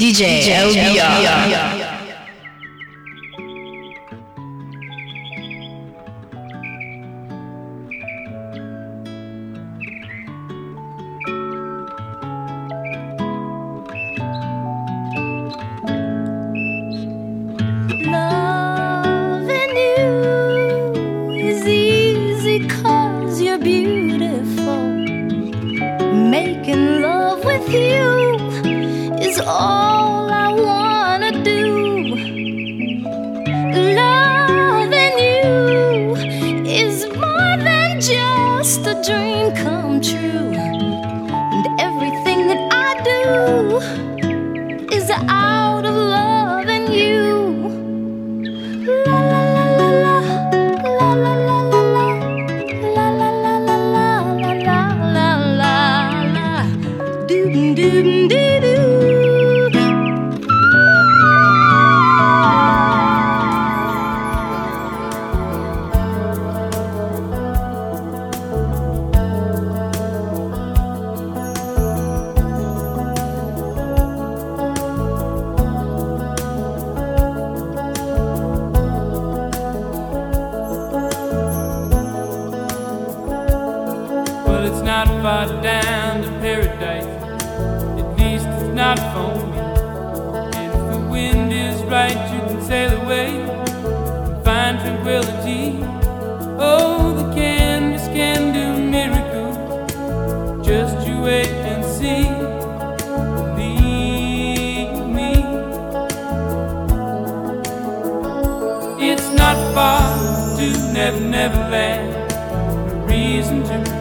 DJ, DJ LBR.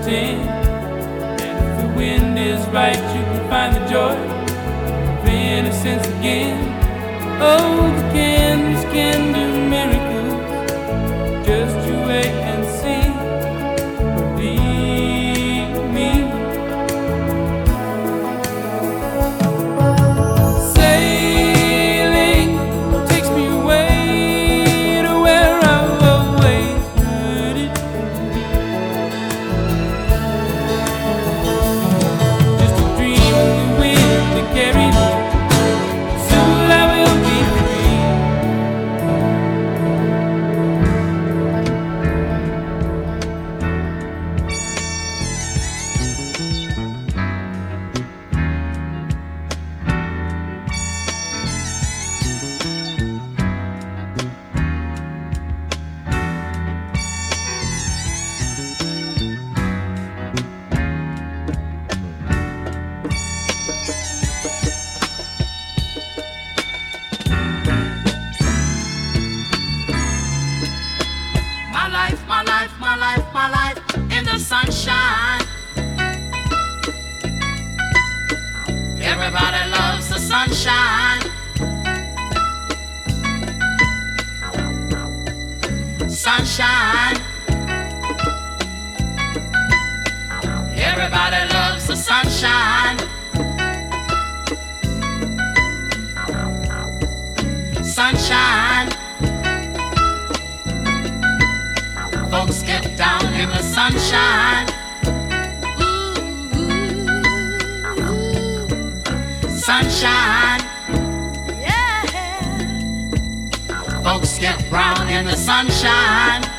tent. And if the wind is right, you can find the joy of innocence again. Oh, the candles can do. brown in the sunshine.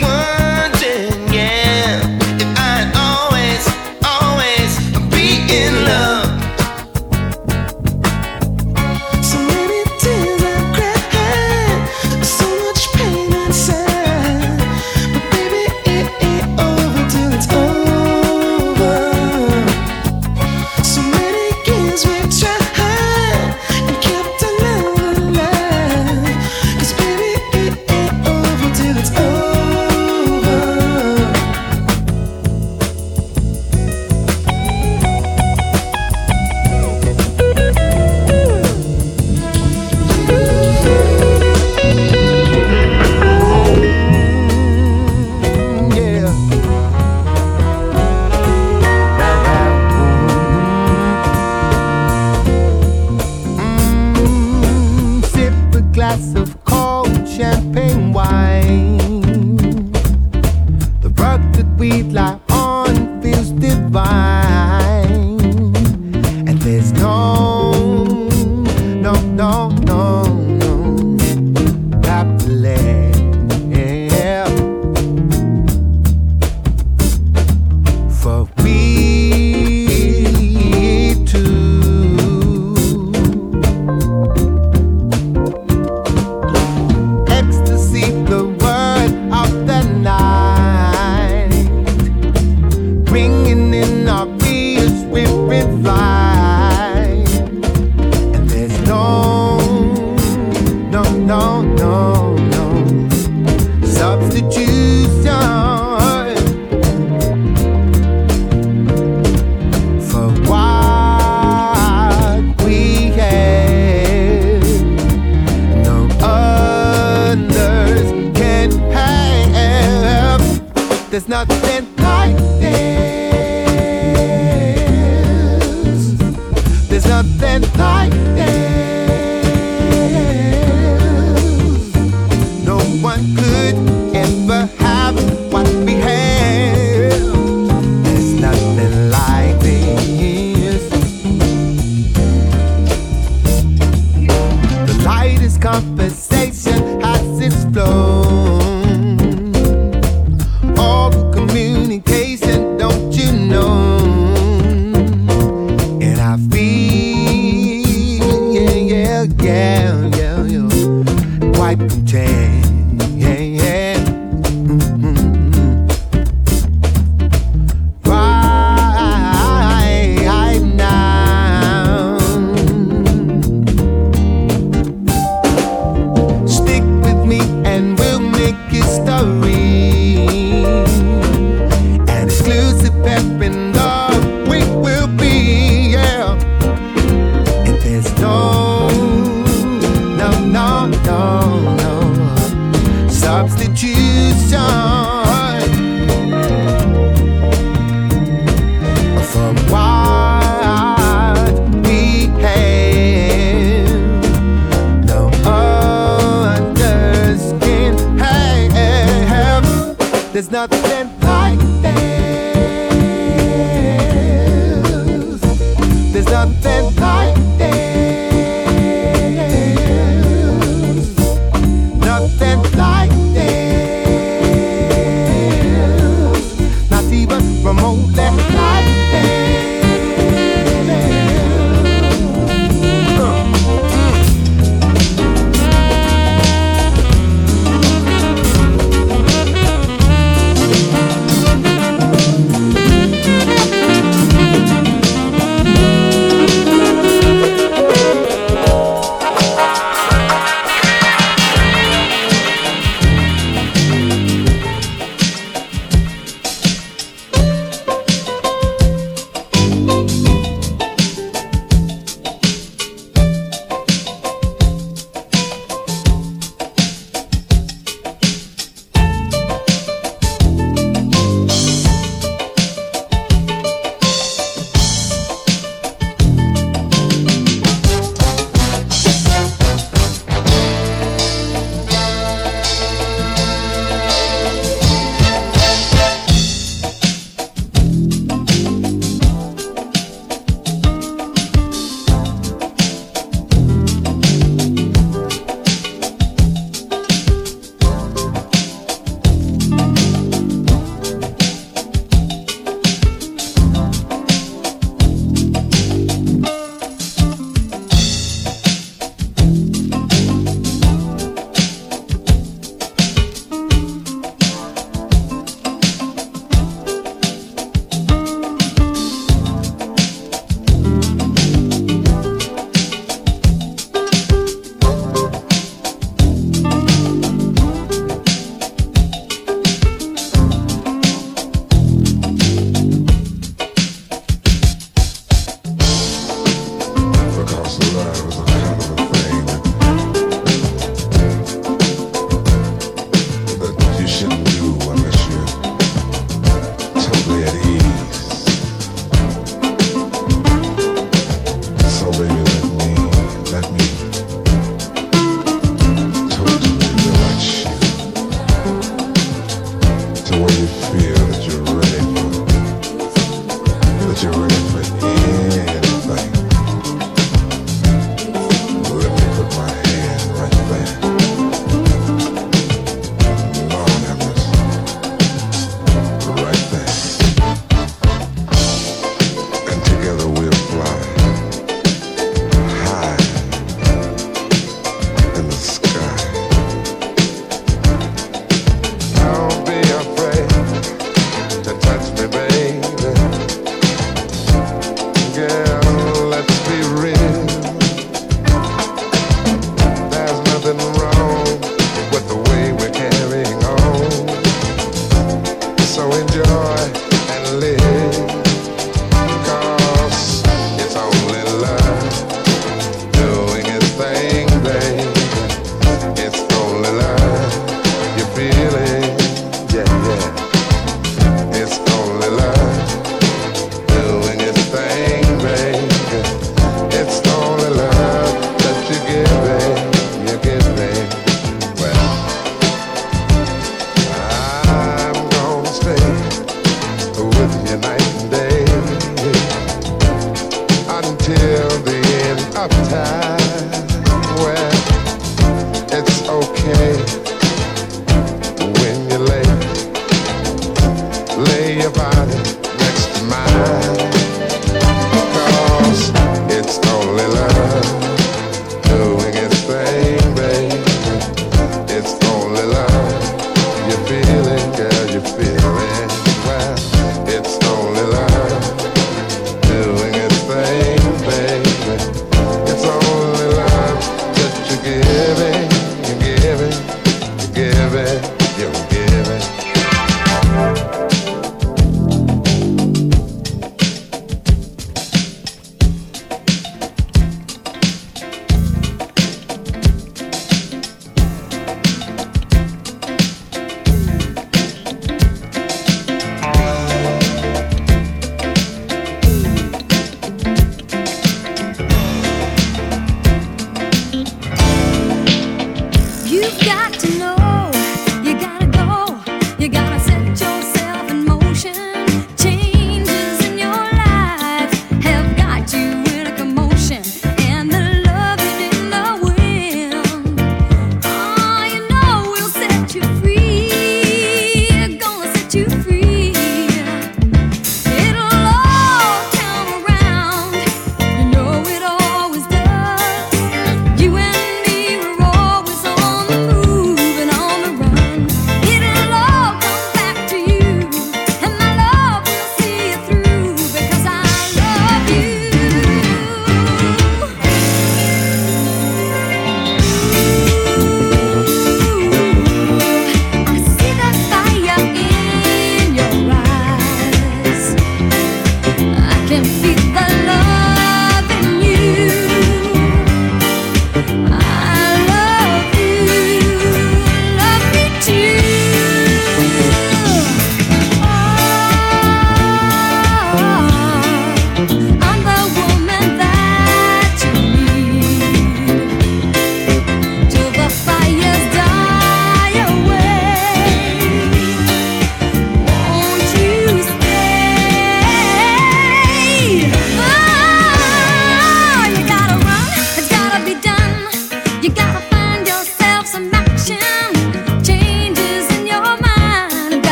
One.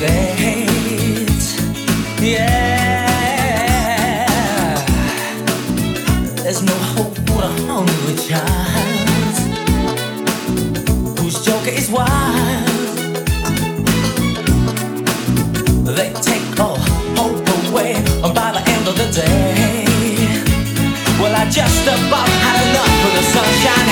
late. Yeah, there's no hope for a hungry child whose joker is wild. They take all hope away by the end of the day. Well, I just about had enough of the sunshine.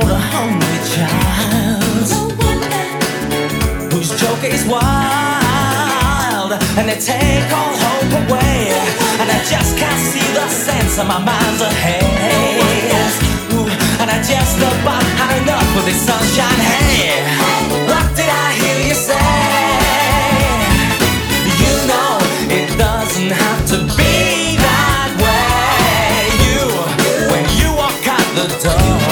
for the hungry child. Whose joke is wild. And they take all hope away. And I just can't see the sense of my mind's ahead. And I just about had enough of this sunshine. Hey, what did I hear you say? You know, it doesn't have to be that way. You, when you walk out the door.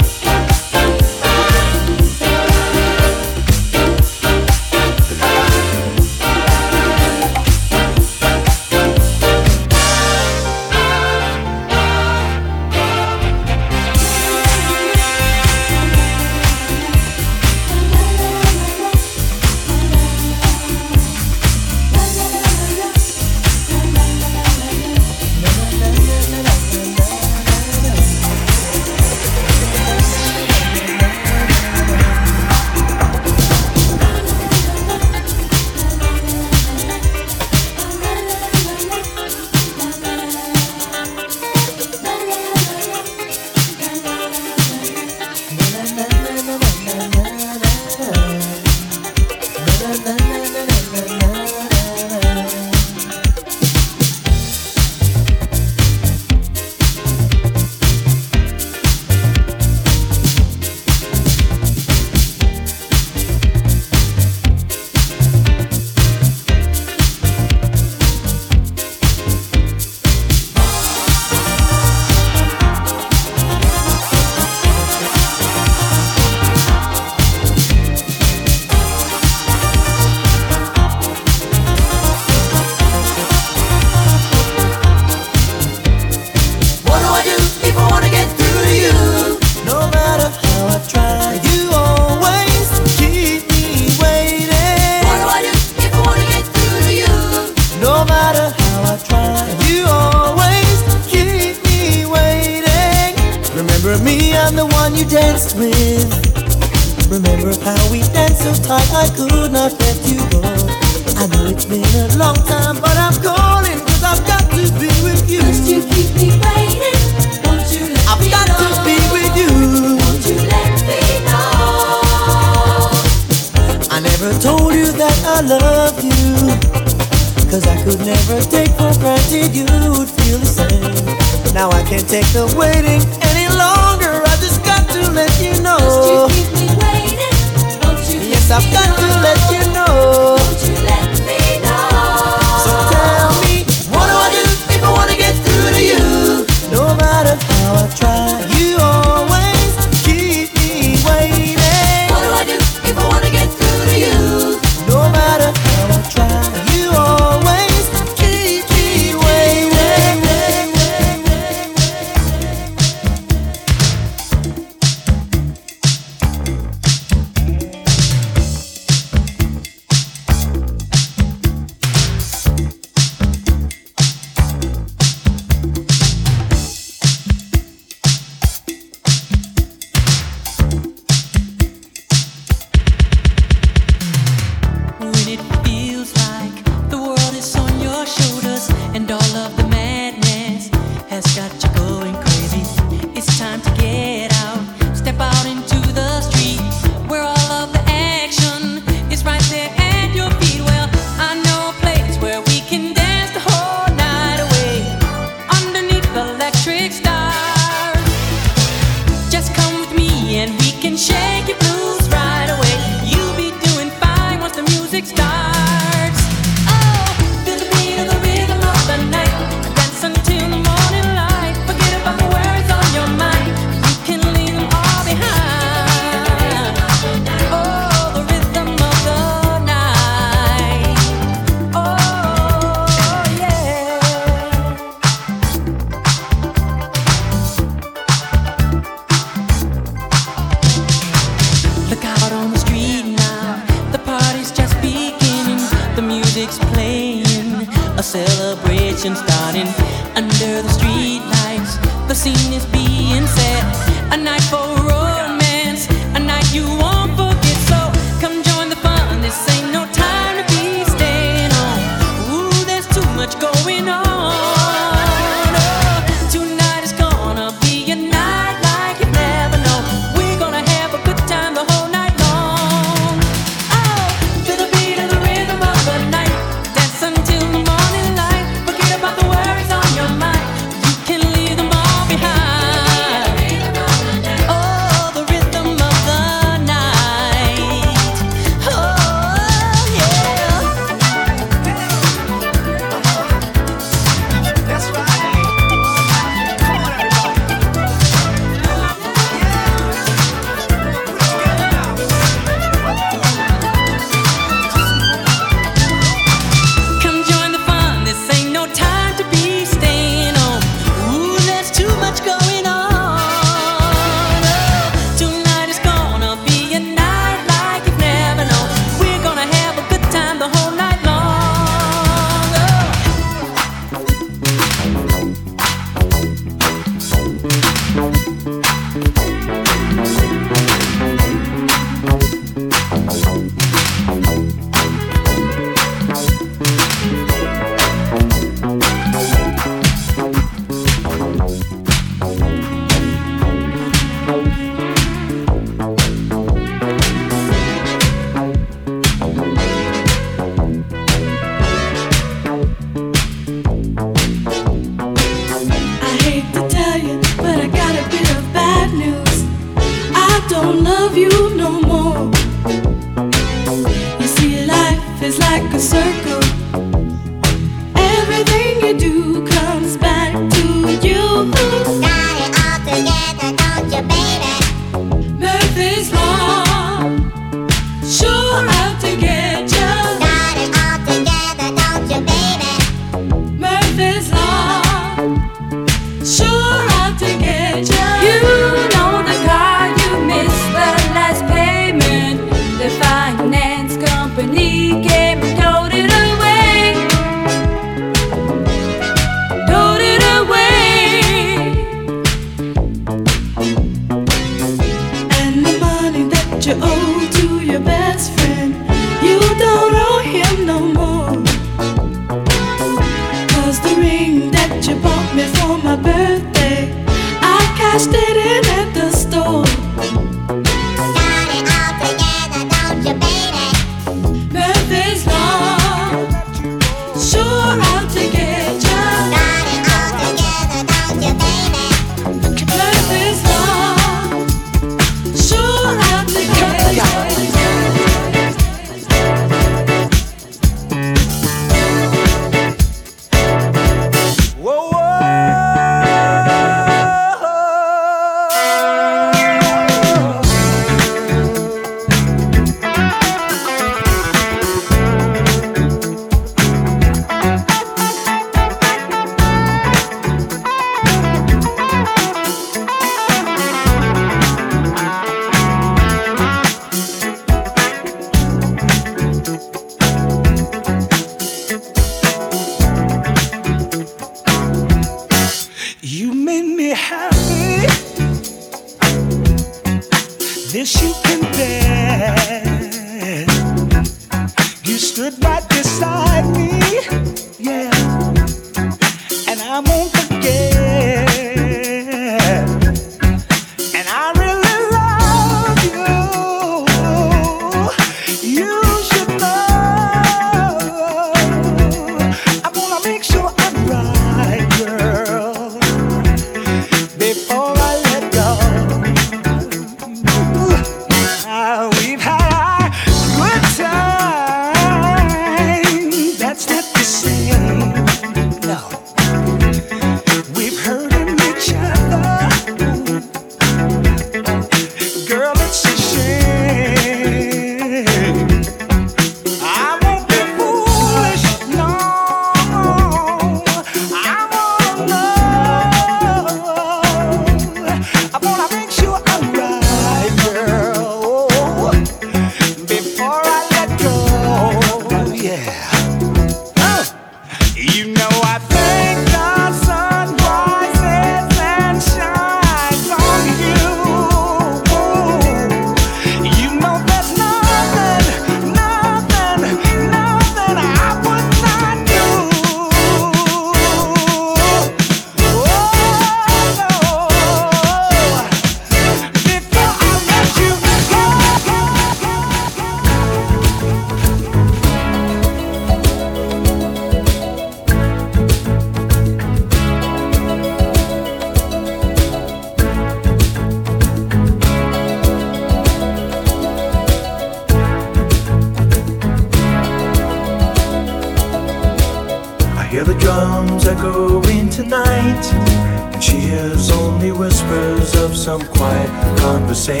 quiet conversation.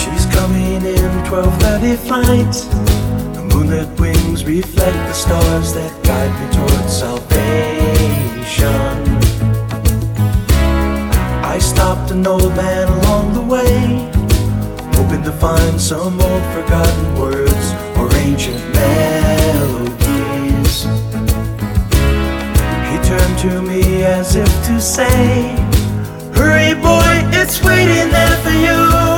She's coming in 12:30 flight. The moonlit wings reflect the stars that guide me towards salvation. I stopped an old man along the way, hoping to find some old forgotten words or ancient melodies. He turned to me as if to say, Hurry, boy, it's waiting there for you.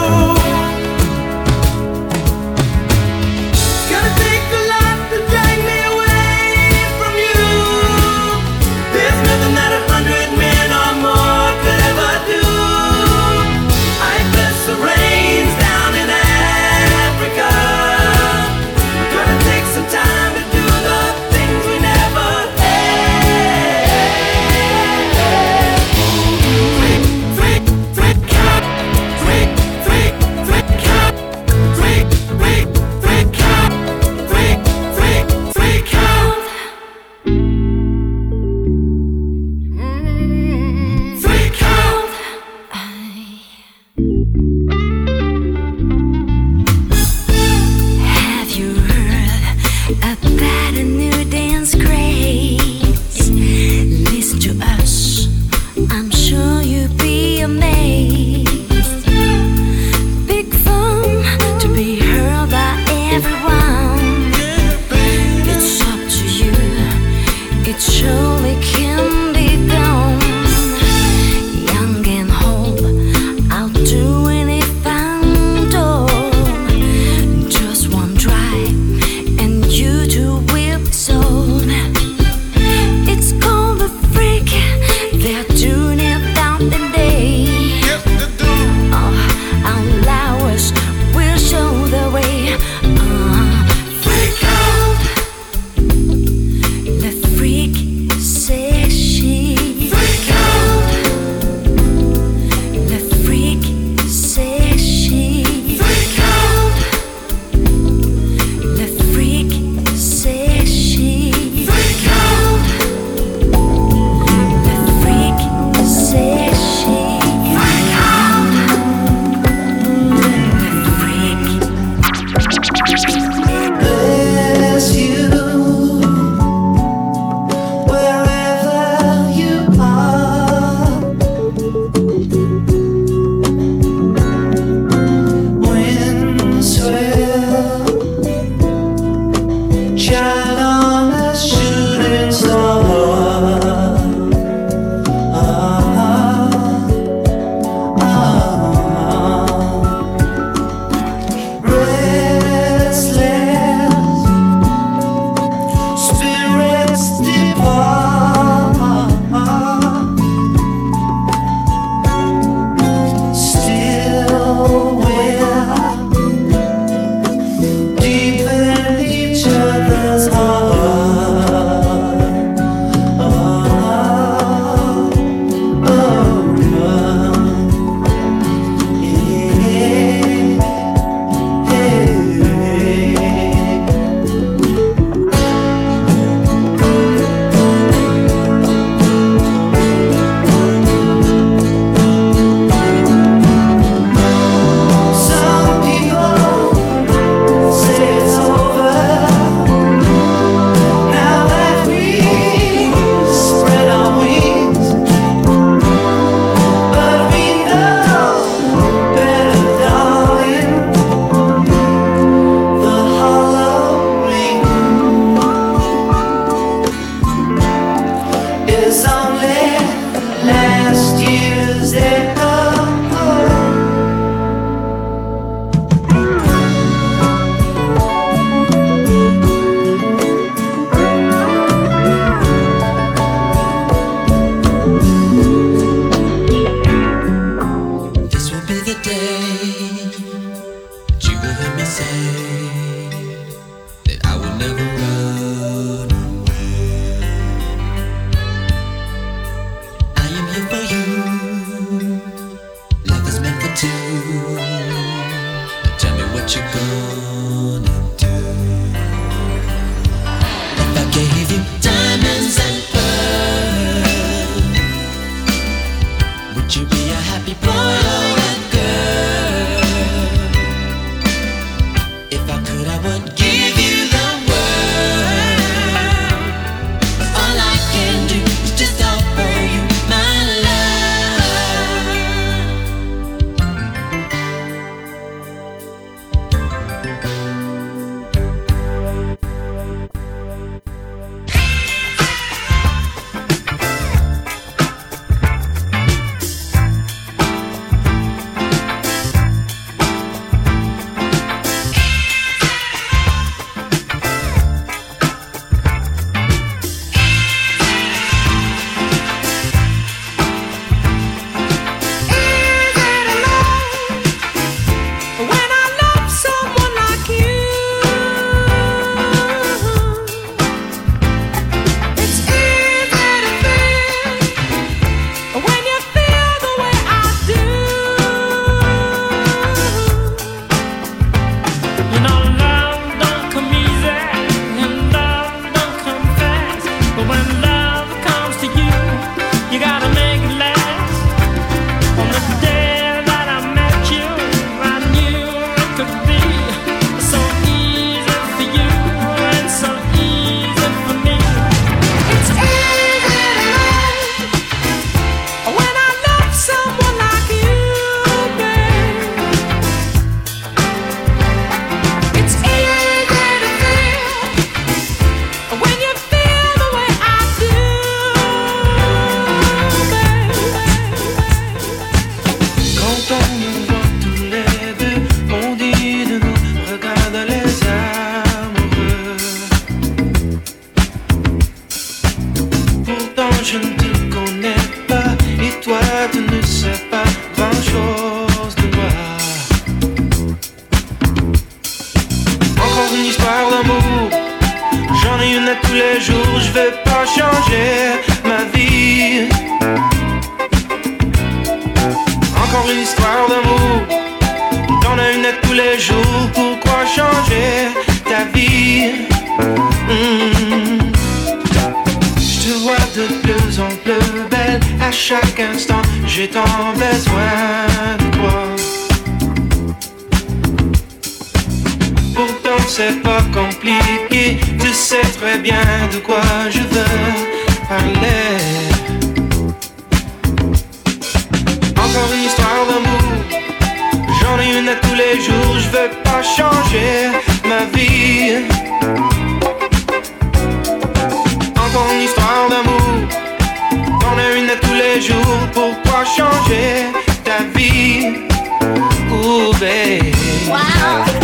compliqué. Tu sais très bien de quoi je veux parler. Encore une histoire d'amour, j'en ai une à tous les jours. Je veux pas changer ma vie. Encore une histoire d'amour, j'en ai une à tous les jours. Pourquoi changer ta vie? Ooh, babe. Wow.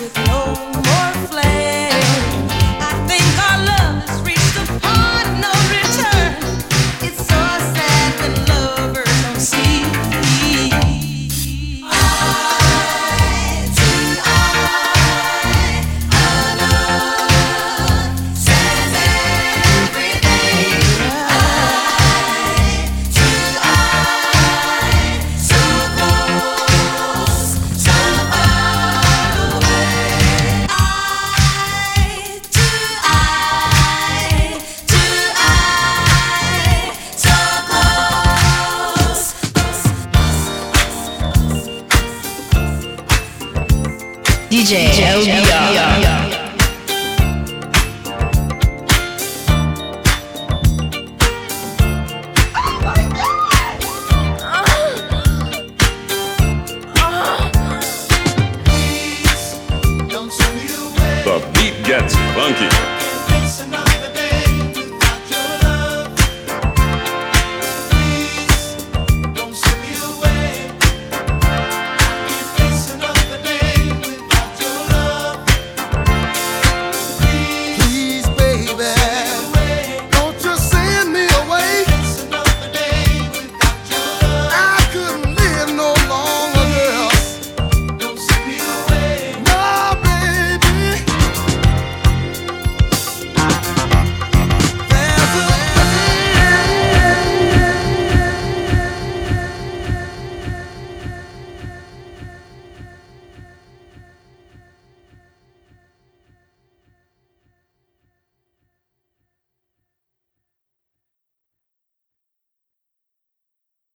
with no